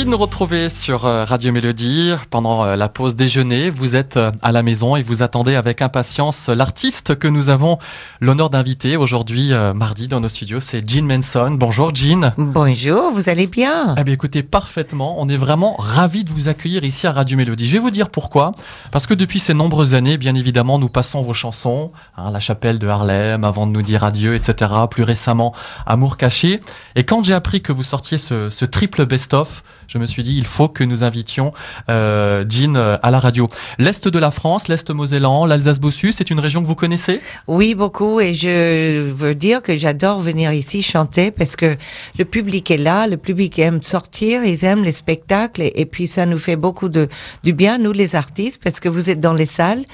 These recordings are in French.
Merci de nous retrouver sur euh, Radio Mélodie pendant euh, la pause déjeuner. Vous êtes euh, à la maison et vous attendez avec impatience l'artiste que nous avons l'honneur d'inviter aujourd'hui mardi dans nos studios. C'est Jean Manson. Bonjour Jean. Bonjour, vous allez bien? Eh bien écoutez, parfaitement. On est vraiment ravis de vous accueillir ici à Radio Mélodie. Je vais vous dire pourquoi. Parce que depuis ces nombreuses années, bien évidemment, nous passons vos chansons. Hein, la chapelle de Harlem, avant de nous dire adieu, etc. Plus récemment, Amour caché. Et quand j'ai appris que vous sortiez ce, ce triple best-of, je me suis dit, il faut que nous invitions euh, Jean euh, à la radio. L'Est de la France, l'Est Mosellan, l'Alsace-Bossus, c'est une région que vous connaissez? Oui, beaucoup. Et je veux dire que j'adore venir ici chanter parce que le public est là, le public aime sortir, ils aiment les spectacles et, puis ça nous fait beaucoup de du bien, nous les artistes, parce que vous êtes dans les salles.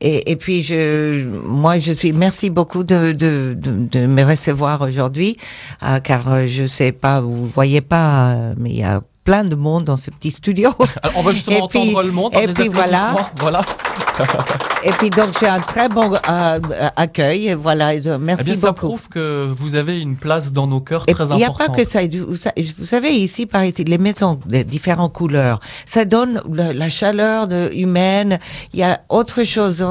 Et, et puis je, moi, je suis. Merci beaucoup de, de, de, de me recevoir aujourd'hui, euh, car euh, je sais pas, vous voyez pas, mais il y a plein de monde dans ce petit studio. Alors, on va justement entendre le monde. Et puis voilà. voilà. et puis donc j'ai un très bon euh, accueil. Voilà, merci eh bien, ça prouve que vous avez une place dans nos cœurs très importante. Il n'y a pas que ça. Vous savez ici, par ici, les maisons de différentes couleurs, ça donne la, chaleur de, humaine. Il y a autre chose.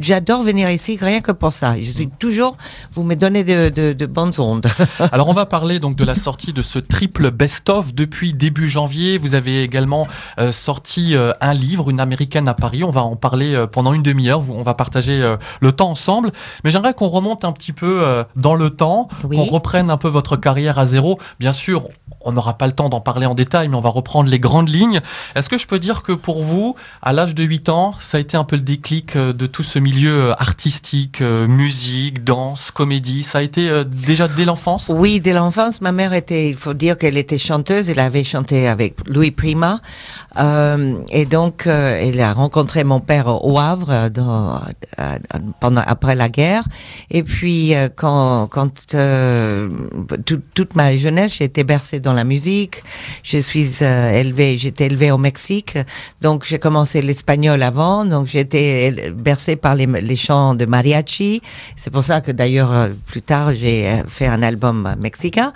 J'adore venir ici rien que pour ça. Je suis toujours. Vous me donnez de, de, de bonnes ondes. Alors on va parler donc de la sortie de ce triple best-of depuis début janvier. Vous avez également euh, sorti euh, un livre, une américaine à Paris. On va en parler euh, pendant une demi-heure. On va partager le temps ensemble. Mais j'aimerais qu'on remonte un petit peu dans le temps, qu'on reprenne un peu votre carrière à zéro. Bien sûr, on n'aura pas le temps d'en parler en détail, mais on va reprendre les grandes lignes. Est-ce que je peux dire que pour vous, à l'âge de 8 ans, ça a été un peu le déclic de tout ce milieu artistique, musique, danse, comédie? Ça a été déjà dès l'enfance? Oui, dès l'enfance. Ma mère était, il faut dire qu'elle était chanteuse. Elle avait chanté avec Louis Prima. Euh, et donc, euh, elle a rencontré mon père au Havre euh, pendant après la guerre. Et puis, euh, quand, euh, toute ma jeunesse, j'ai été bercée dans la musique. Je suis élevée, j'étais élevée au Mexique. Donc, j'ai commencé l'espagnol avant. Donc, j'étais bercée par les, les chants de mariachi. C'est pour ça que d'ailleurs, plus tard, j'ai fait un album mexicain.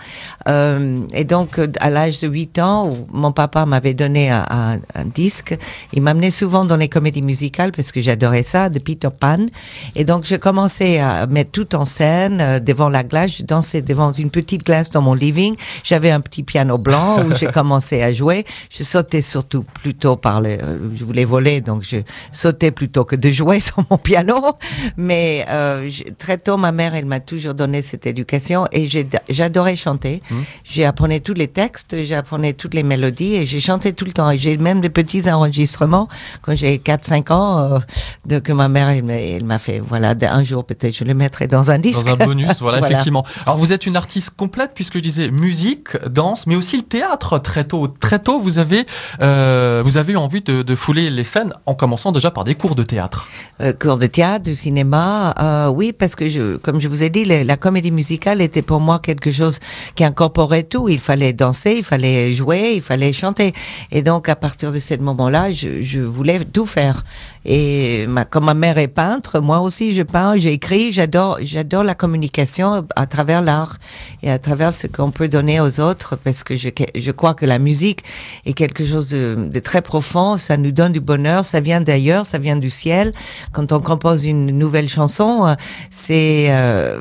et donc, à l'âge de 8 ans, mon papa m'avait donné un, un, disque. Il m'amenait souvent dans les comédies musicales parce que j'adorais ça, de Peter Pan. Et donc, je commençais à mettre tout en scène euh, devant la glace. Je dansais devant une petite glace dans mon living. J'avais un petit piano blanc où j'ai commencé à jouer. Je sautais surtout plutôt par le... Euh, je voulais voler, donc je sautais plutôt que de jouer sur mon piano. Mais euh, très tôt, ma mère, elle m'a toujours donné cette éducation et j'adorais chanter. Mmh. J'apprenais tous les textes, j'apprenais toutes les mélodies et j'ai chanté tout le temps. J'ai même des petits enregistrements quand j'ai 4-5 ans euh, de, que ma mère, elle, m'a fait. Voilà, un jour peut-être je le mettrai dans un disque. Dans un bonus, voilà, effectivement. Alors vous êtes une artiste complète puisque je disais musique, danse, mais aussi le théâtre très tôt. Très tôt, vous avez, euh, vous avez eu envie de, fouler les scènes en commençant déjà par des cours de théâtre. Euh, cours de théâtre, de cinéma, euh, oui, parce que comme je vous ai dit, la comédie musicale était pour moi quelque chose qui incorporait tout. Il fallait danser, il fallait jouer il fallait chanter. Et donc, à partir de ce moment-là, je voulais tout faire. Et ma, comme ma mère est peintre, moi aussi je peins, j'écris, j'adore, j'adore la communication à travers l'art et à travers ce qu'on peut donner aux autres parce que je, je crois que la musique est quelque chose de, de très profond, ça nous donne du bonheur, ça vient d'ailleurs, ça vient du ciel. Quand on compose une nouvelle chanson, euh, c'est, euh,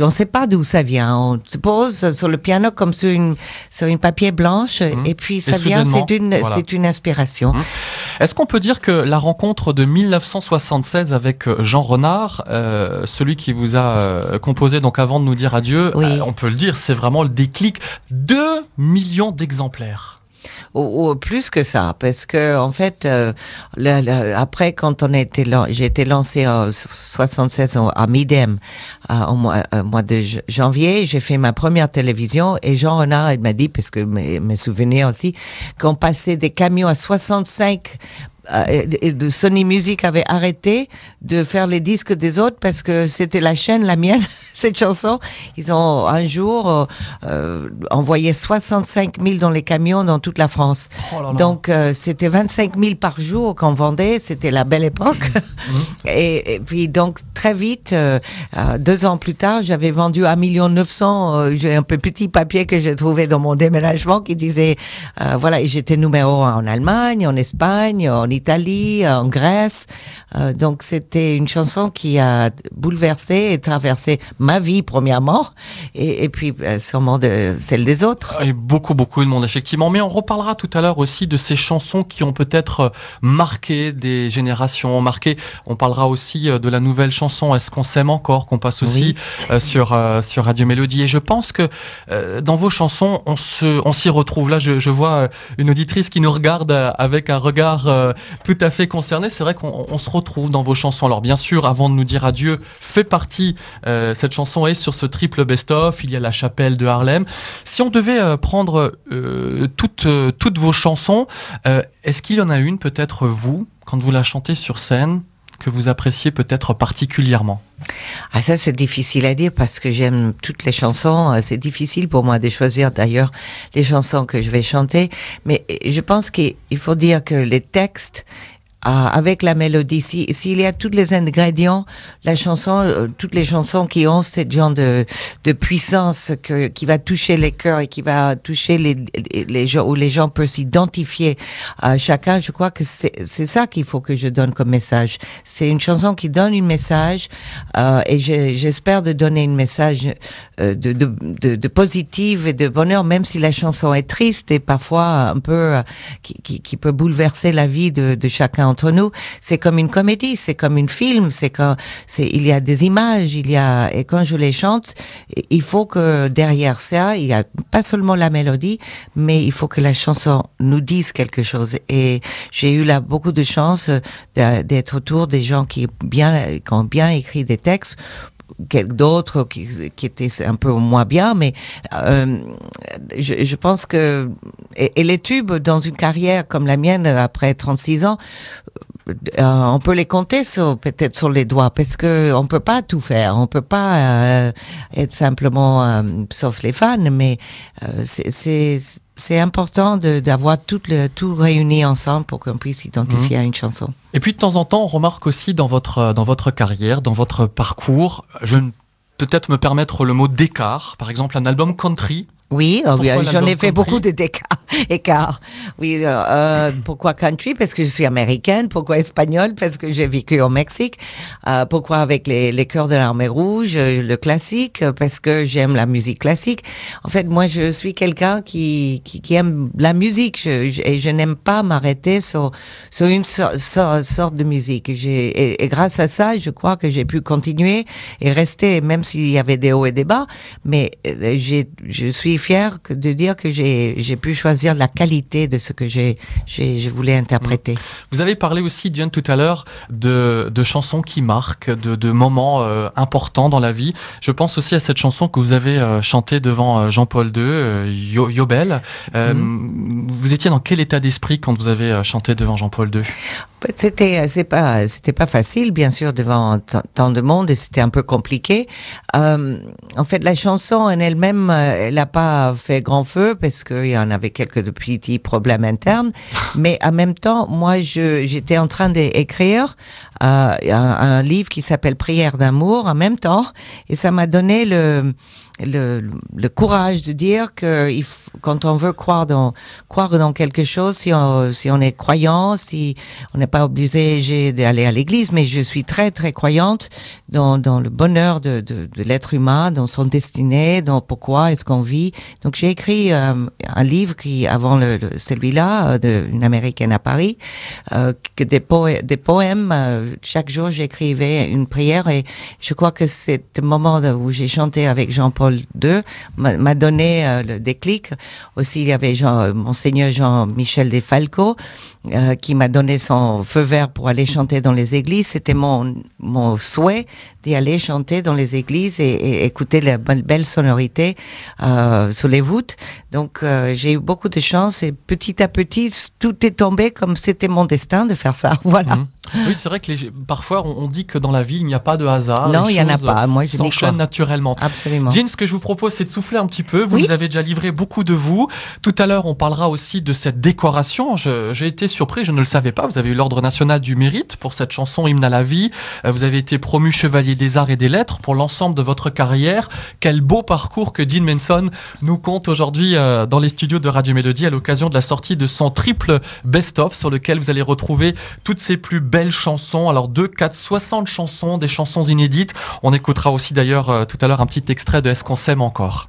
on ne sait pas d'où ça vient. On se pose sur le piano comme sur une, sur une papier blanche mmh. et puis ça vient, c'est une, c'est une inspiration. Mmh. Est-ce qu'on peut dire que la rencontre de de 1976 avec euh, Jean Renard, euh, celui qui vous a euh, composé donc avant de nous dire adieu. on peut le dire, c'est vraiment le déclic. 2 millions d'exemplaires. Ou, plus que ça, parce que en fait, après quand on était, j'ai été lancé en 76 à Midem au mois, mois, de janvier, j'ai fait ma première télévision et Jean Renard il m'a dit, parce que mes, mes souvenirs aussi, qu'on passait des camions à 65 euh, Sony Music avait arrêté de faire les disques des autres parce que c'était la chaîne, la mienne, cette chanson. Ils ont un jour euh, envoyé 65 000 dans les camions dans toute la France. Oh Donc c'était 25 000 par jour qu'on vendait. C'était la belle époque. Mmh. et, puis donc très vite, deux ans plus tard, j'avais vendu 1 million 900. j'ai un peu petit papier que j'ai trouvé dans mon déménagement qui disait voilà, j'étais numéro un en Allemagne, en Espagne, en Italie, en Grèce. Euh, donc c'était une chanson qui a bouleversé et traversé ma vie premièrement, et, puis euh, sûrement de celle des autres. Et beaucoup, beaucoup de monde effectivement. Mais on reparlera tout à l'heure aussi de ces chansons qui ont peut-être euh, marqué des générations, marqué. On parlera aussi de la nouvelle chanson Est-ce qu'on s'aime encore qu'on passe aussi sur sur Radio Mélodie. Et je pense que dans vos chansons, on se, on s'y retrouve. Là, je, je vois une auditrice qui nous regarde avec un regard tout à fait concerné. C'est vrai qu'on se retrouve dans vos chansons. Alors bien sûr, avant de nous dire adieu, fait partie, euh, cette chanson est sur ce triple best-of, il y a La Chapelle de Harlem. Si on devait euh, prendre euh, toutes, toutes vos chansons, est-ce qu'il y en a une, peut-être vous, quand vous la chantez sur scène, que vous appréciez peut-être particulièrement? Ah ça c'est difficile à dire parce que j'aime toutes les chansons. C'est difficile pour moi de choisir d'ailleurs les chansons que je vais chanter. Mais je pense qu'il faut dire que les textes avec la mélodie. S'il si, y a tous les ingrédients, la chanson, euh, toutes les chansons qui ont ce genre de, de puissance que, qui va toucher les cœurs et qui va toucher les, les gens, où les gens peuvent s'identifier à chacun, je crois que c'est ça qu'il faut que je donne comme message. C'est une chanson qui donne un message euh, et j'espère de donner un message euh, de, de, de, de, positif et de bonheur, même si la chanson est triste et parfois un peu euh, qui, qui, qui peut bouleverser la vie de, de chacun entre nous. C'est comme une comédie, c'est comme une film, c'est quand il y a des images, il y a et quand je les chante, il faut que derrière ça, il y a pas seulement la mélodie, mais il faut que la chanson nous dise quelque chose. Et j'ai eu là beaucoup de chance d'être autour des gens qui bien qui ont bien écrit des textes d'autres qui, étaient un peu moins bien, mais euh, je, je, pense que et, les tubes dans une carrière comme la mienne après 36 ans, euh, on peut les compter sur peut-être sur les doigts parce que on peut pas tout faire, on peut pas euh, être simplement euh, sauf les fans, mais c'est c'est important d'avoir tout, le, tout réuni ensemble pour qu'on puisse identifier à une chanson. Et puis de temps en temps, on remarque aussi dans votre, dans votre carrière, dans votre parcours, je ne peut-être me permettre le mot d'écart. Par exemple, un album country oui, oh j'en ai fait beaucoup de écarts. Oui, euh, euh, pourquoi country? Parce que je suis américaine. Pourquoi espagnole? Parce que j'ai vécu au Mexique. Euh, pourquoi avec les, les chœurs de l'armée rouge, le classique? Parce que j'aime la musique classique. En fait, moi, je suis quelqu'un qui, qui, aime la musique et je n'aime pas m'arrêter sur, sur une sorte de musique. Et, et, grâce à ça, je crois que j'ai pu continuer et rester, même s'il y avait des hauts et des bas. Mais je suis fière de dire que j'ai pu choisir la qualité de ce que j'ai je voulais interpréter. Vous avez parlé aussi, Diane, tout à l'heure, de, de, chansons qui marquent, de, de moments euh, importants dans la vie. Je pense aussi à cette chanson que vous avez euh, chantée devant euh, Jean-Paul II, Yobel. Mhm. Vous étiez dans quel état d'esprit quand vous avez chanté devant Jean-Paul II? C'était c'est pas c'était pas facile bien sûr devant tant de monde et c'était un peu compliqué. Euh, en fait la chanson en elle-même elle n'a pas fait grand feu parce qu'il y en avait quelques petits problèmes internes. Mais en même temps moi j'étais en train d'écrire un, un livre qui s'appelle Prière d'amour en même temps et ça m'a donné le le, le, courage de dire que il quand on veut croire dans croire dans quelque chose, si on, si on est croyant, si on n'est pas obligé d'aller à l'église, mais je suis très très croyante dans, dans le bonheur de, de, de l'être humain, dans son destinée, dans pourquoi est-ce qu'on vit. Donc j'ai écrit euh, un livre qui avant le, celui-là, euh, d'une américaine à Paris, euh, que des, des poèmes. Euh, chaque jour j'écrivais une prière et je crois que le moment où j'ai chanté avec Jean-Paul II m'a donné euh, le déclic. Aussi, il y avait Jean, Monseigneur Jean-Michel Desfalco euh, qui m'a donné son feu vert pour aller chanter dans les églises. C'était mon, mon souhait d'y aller chanter dans les églises et, écouter la belle sonorité euh, sous les voûtes. Donc, euh, j'ai eu beaucoup de chance et petit à petit, tout est tombé comme c'était mon destin de faire ça. Voilà. Mmh. Oui, c'est vrai que les, parfois on dit que dans la vie il n'y a pas de hasard. Non, il n'y en a pas. Moi, je s'enchaînent naturellement. Absolument. Jean, ce que je vous propose, c'est de souffler un petit peu. Vous nous avez déjà livré beaucoup de vous. Tout à l'heure, on parlera aussi de cette décoration. J'ai été surpris, je ne le savais pas. Vous avez eu l'Ordre national du mérite pour cette chanson Hymne à la vie. Euh, vous avez été promu chevalier des arts et des lettres pour l'ensemble de votre carrière. Quel beau parcours que Dean Manson nous compte aujourd'hui euh, dans les studios de Radio Mélodie à l'occasion de la sortie de son triple best-of sur lequel vous allez retrouver toutes ses plus belles chansons. Alors 2, 4, 60 chansons, des chansons inédites. On écoutera aussi d'ailleurs euh, tout à l'heure un petit extrait de Est-ce qu'on s'aime encore?